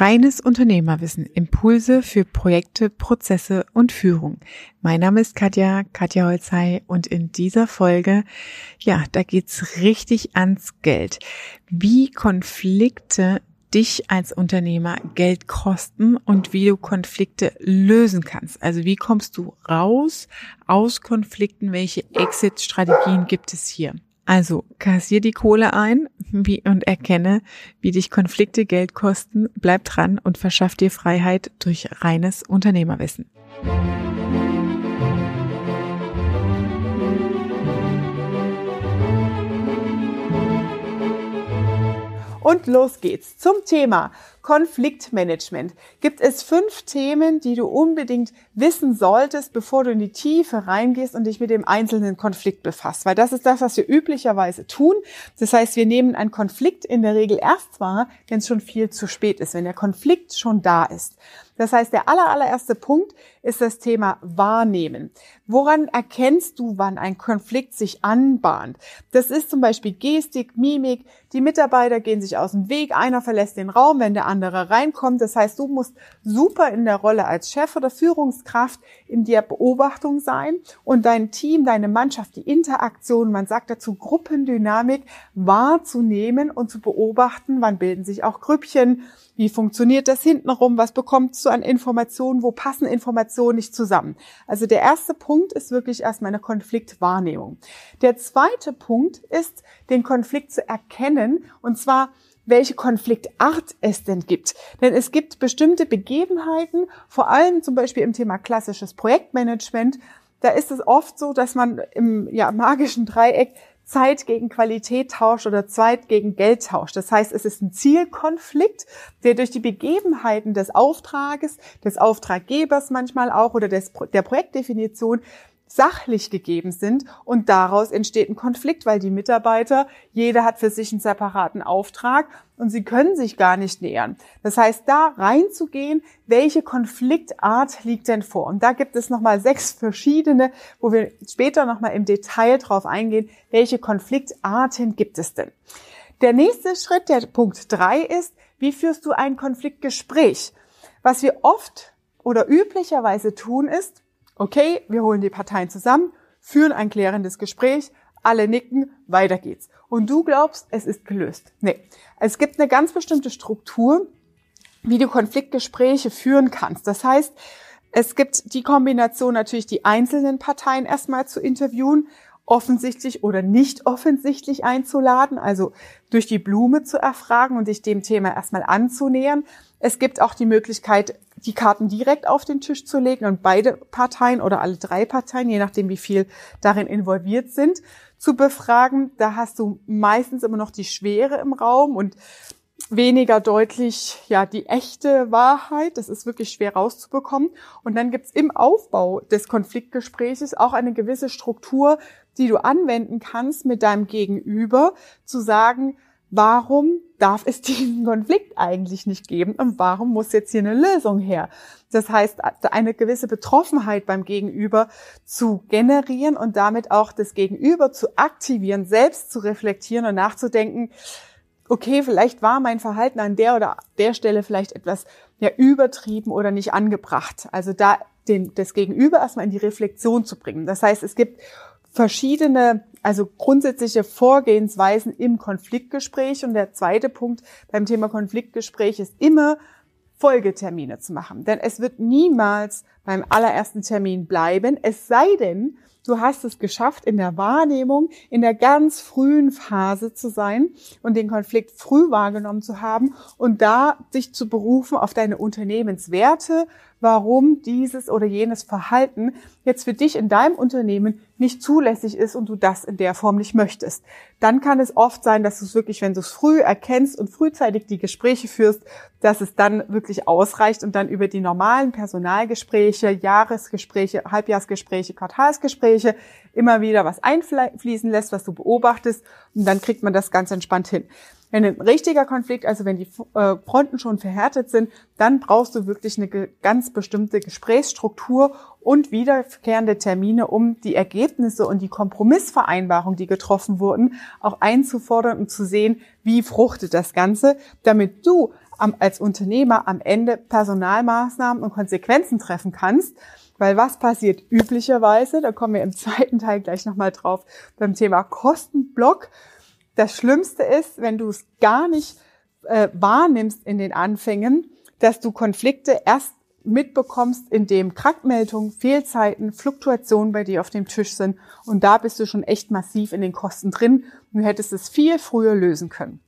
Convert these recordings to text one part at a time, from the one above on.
Reines Unternehmerwissen, Impulse für Projekte, Prozesse und Führung. Mein Name ist Katja, Katja Holzei und in dieser Folge, ja, da geht's richtig ans Geld. Wie Konflikte dich als Unternehmer Geld kosten und wie du Konflikte lösen kannst. Also wie kommst du raus aus Konflikten? Welche Exit-Strategien gibt es hier? Also kassier die Kohle ein wie, und erkenne, wie dich Konflikte Geld kosten. Bleib dran und verschaff dir Freiheit durch reines Unternehmerwissen. Und los geht's zum Thema Konfliktmanagement. Gibt es fünf Themen, die du unbedingt wissen solltest, bevor du in die Tiefe reingehst und dich mit dem einzelnen Konflikt befasst? Weil das ist das, was wir üblicherweise tun. Das heißt, wir nehmen einen Konflikt in der Regel erst wahr, wenn es schon viel zu spät ist, wenn der Konflikt schon da ist. Das heißt, der aller, allererste Punkt ist das Thema Wahrnehmen. Woran erkennst du, wann ein Konflikt sich anbahnt? Das ist zum Beispiel Gestik, Mimik. Die Mitarbeiter gehen sich aus dem Weg. Einer verlässt den Raum, wenn der andere reinkommt. Das heißt, du musst super in der Rolle als Chef oder Führungskraft in der Beobachtung sein und dein Team, deine Mannschaft, die Interaktion, man sagt dazu Gruppendynamik, wahrzunehmen und zu beobachten. Wann bilden sich auch Grüppchen? Wie funktioniert das hintenrum? Was bekommst du an Informationen? Wo passen Informationen nicht zusammen? Also der erste Punkt ist wirklich erstmal eine Konfliktwahrnehmung. Der zweite Punkt ist, den Konflikt zu erkennen und zwar welche Konfliktart es denn gibt. Denn es gibt bestimmte Begebenheiten, vor allem zum Beispiel im Thema klassisches Projektmanagement, da ist es oft so, dass man im ja, magischen Dreieck Zeit gegen Qualität tauscht oder Zeit gegen Geld tauscht. Das heißt, es ist ein Zielkonflikt, der durch die Begebenheiten des Auftrages, des Auftraggebers manchmal auch oder des, der Projektdefinition sachlich gegeben sind und daraus entsteht ein Konflikt, weil die Mitarbeiter, jeder hat für sich einen separaten Auftrag und sie können sich gar nicht nähern. Das heißt, da reinzugehen, welche Konfliktart liegt denn vor? Und da gibt es nochmal sechs verschiedene, wo wir später nochmal im Detail drauf eingehen, welche Konfliktarten gibt es denn? Der nächste Schritt, der Punkt drei ist, wie führst du ein Konfliktgespräch? Was wir oft oder üblicherweise tun ist, okay, wir holen die Parteien zusammen, führen ein klärendes Gespräch, alle nicken, weiter geht's. Und du glaubst, es ist gelöst. Nee, es gibt eine ganz bestimmte Struktur, wie du Konfliktgespräche führen kannst. Das heißt, es gibt die Kombination natürlich, die einzelnen Parteien erstmal zu interviewen, offensichtlich oder nicht offensichtlich einzuladen, also durch die Blume zu erfragen und dich dem Thema erstmal anzunähern. Es gibt auch die Möglichkeit, die Karten direkt auf den Tisch zu legen und beide Parteien oder alle drei Parteien, je nachdem wie viel darin involviert sind, zu befragen. Da hast du meistens immer noch die Schwere im Raum und weniger deutlich ja die echte Wahrheit. Das ist wirklich schwer rauszubekommen. Und dann gibt's im Aufbau des Konfliktgespräches auch eine gewisse Struktur, die du anwenden kannst mit deinem Gegenüber, zu sagen, warum darf es diesen Konflikt eigentlich nicht geben und warum muss jetzt hier eine Lösung her? Das heißt, eine gewisse Betroffenheit beim Gegenüber zu generieren und damit auch das Gegenüber zu aktivieren, selbst zu reflektieren und nachzudenken, okay, vielleicht war mein Verhalten an der oder der Stelle vielleicht etwas ja übertrieben oder nicht angebracht. Also da den, das Gegenüber erstmal in die Reflexion zu bringen. Das heißt, es gibt verschiedene, also grundsätzliche Vorgehensweisen im Konfliktgespräch. Und der zweite Punkt beim Thema Konfliktgespräch ist immer, Folgetermine zu machen. Denn es wird niemals beim allerersten Termin bleiben, es sei denn, du hast es geschafft, in der Wahrnehmung, in der ganz frühen Phase zu sein und den Konflikt früh wahrgenommen zu haben und da sich zu berufen auf deine Unternehmenswerte, warum dieses oder jenes Verhalten jetzt für dich in deinem Unternehmen nicht zulässig ist und du das in der Form nicht möchtest. Dann kann es oft sein, dass du es wirklich, wenn du es früh erkennst und frühzeitig die Gespräche führst, dass es dann wirklich ausreicht und dann über die normalen Personalgespräche, Jahresgespräche, Halbjahresgespräche, Quartalsgespräche immer wieder was einfließen lässt, was du beobachtest und dann kriegt man das ganz entspannt hin. Wenn ein richtiger Konflikt, also wenn die äh, Fronten schon verhärtet sind, dann brauchst du wirklich eine ganz bestimmte Gesprächsstruktur und wiederkehrende Termine, um die Ergebnisse und die Kompromissvereinbarung, die getroffen wurden, auch einzufordern und zu sehen, wie fruchtet das Ganze, damit du als Unternehmer am Ende Personalmaßnahmen und Konsequenzen treffen kannst. Weil was passiert üblicherweise, da kommen wir im zweiten Teil gleich nochmal drauf, beim Thema Kostenblock. Das Schlimmste ist, wenn du es gar nicht äh, wahrnimmst in den Anfängen, dass du Konflikte erst mitbekommst, indem Krankmeldungen, Fehlzeiten, Fluktuationen bei dir auf dem Tisch sind. Und da bist du schon echt massiv in den Kosten drin. Du hättest es viel früher lösen können.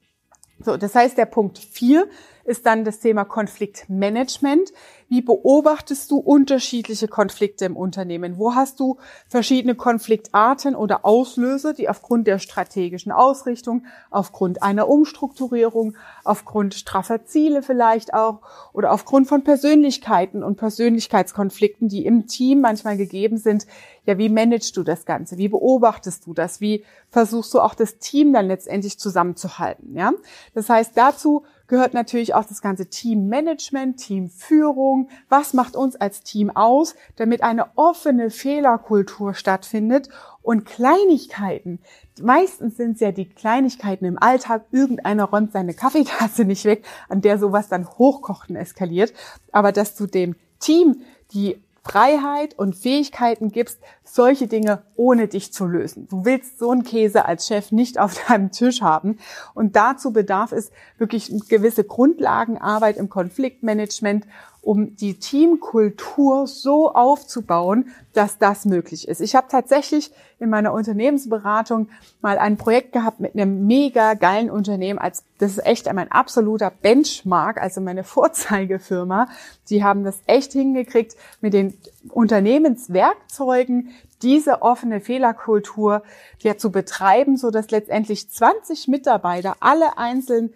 So, das heißt, der Punkt vier ist dann das Thema Konfliktmanagement. Wie beobachtest du unterschiedliche Konflikte im Unternehmen? Wo hast du verschiedene Konfliktarten oder Auslöser, die aufgrund der strategischen Ausrichtung, aufgrund einer Umstrukturierung, aufgrund straffer Ziele vielleicht auch oder aufgrund von Persönlichkeiten und Persönlichkeitskonflikten, die im Team manchmal gegeben sind, ja, wie managst du das Ganze? Wie beobachtest du das? Wie versuchst du auch das Team dann letztendlich zusammenzuhalten? Ja, das heißt, dazu gehört natürlich auch das ganze Teammanagement, Teamführung. Was macht uns als Team aus, damit eine offene Fehlerkultur stattfindet und Kleinigkeiten. Meistens sind es ja die Kleinigkeiten im Alltag. Irgendeiner räumt seine Kaffeetasse nicht weg, an der sowas dann hochkochten eskaliert. Aber dass du dem Team die Freiheit und Fähigkeiten gibst, solche Dinge ohne dich zu lösen. Du willst so einen Käse als Chef nicht auf deinem Tisch haben. Und dazu bedarf es wirklich gewisse Grundlagenarbeit im Konfliktmanagement um die Teamkultur so aufzubauen, dass das möglich ist. Ich habe tatsächlich in meiner Unternehmensberatung mal ein Projekt gehabt mit einem mega geilen Unternehmen. Als das ist echt mein absoluter Benchmark, also meine Vorzeigefirma. Die haben das echt hingekriegt mit den Unternehmenswerkzeugen, diese offene Fehlerkultur ja zu betreiben, so dass letztendlich 20 Mitarbeiter alle einzeln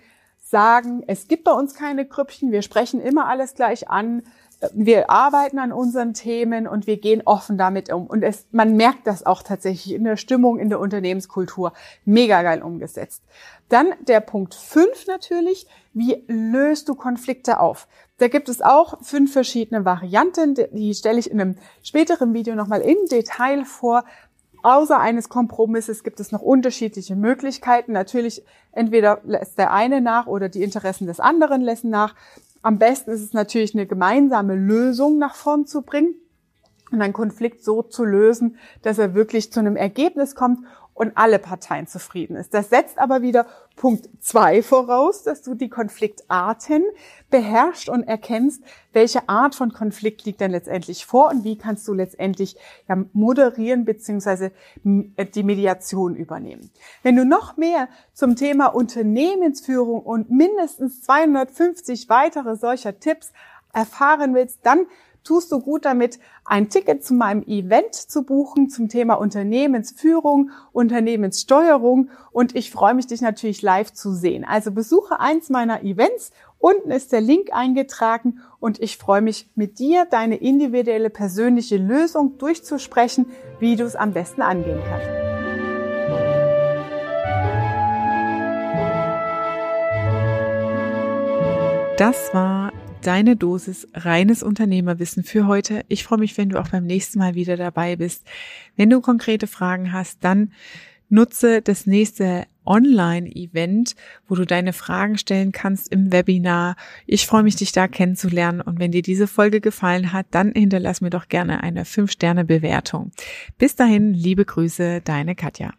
sagen, es gibt bei uns keine Krüppchen, wir sprechen immer alles gleich an, wir arbeiten an unseren Themen und wir gehen offen damit um. Und es, man merkt das auch tatsächlich in der Stimmung, in der Unternehmenskultur. Mega geil umgesetzt. Dann der Punkt fünf natürlich. Wie löst du Konflikte auf? Da gibt es auch fünf verschiedene Varianten. Die stelle ich in einem späteren Video nochmal im Detail vor. Außer eines Kompromisses gibt es noch unterschiedliche Möglichkeiten. Natürlich, entweder lässt der eine nach oder die Interessen des anderen lassen nach. Am besten ist es natürlich, eine gemeinsame Lösung nach vorn zu bringen und einen Konflikt so zu lösen, dass er wirklich zu einem Ergebnis kommt und alle Parteien zufrieden ist. Das setzt aber wieder Punkt zwei voraus, dass du die Konfliktarten beherrschst und erkennst, welche Art von Konflikt liegt denn letztendlich vor und wie kannst du letztendlich ja, moderieren beziehungsweise die Mediation übernehmen. Wenn du noch mehr zum Thema Unternehmensführung und mindestens 250 weitere solcher Tipps erfahren willst, dann tust du gut damit, ein Ticket zu meinem Event zu buchen zum Thema Unternehmensführung, Unternehmenssteuerung und ich freue mich, dich natürlich live zu sehen. Also besuche eins meiner Events. Unten ist der Link eingetragen und ich freue mich mit dir, deine individuelle persönliche Lösung durchzusprechen, wie du es am besten angehen kannst. Das war deine Dosis reines Unternehmerwissen für heute. Ich freue mich, wenn du auch beim nächsten Mal wieder dabei bist. Wenn du konkrete Fragen hast, dann nutze das nächste Online-Event, wo du deine Fragen stellen kannst im Webinar. Ich freue mich, dich da kennenzulernen. Und wenn dir diese Folge gefallen hat, dann hinterlass mir doch gerne eine 5-Sterne-Bewertung. Bis dahin, liebe Grüße, deine Katja.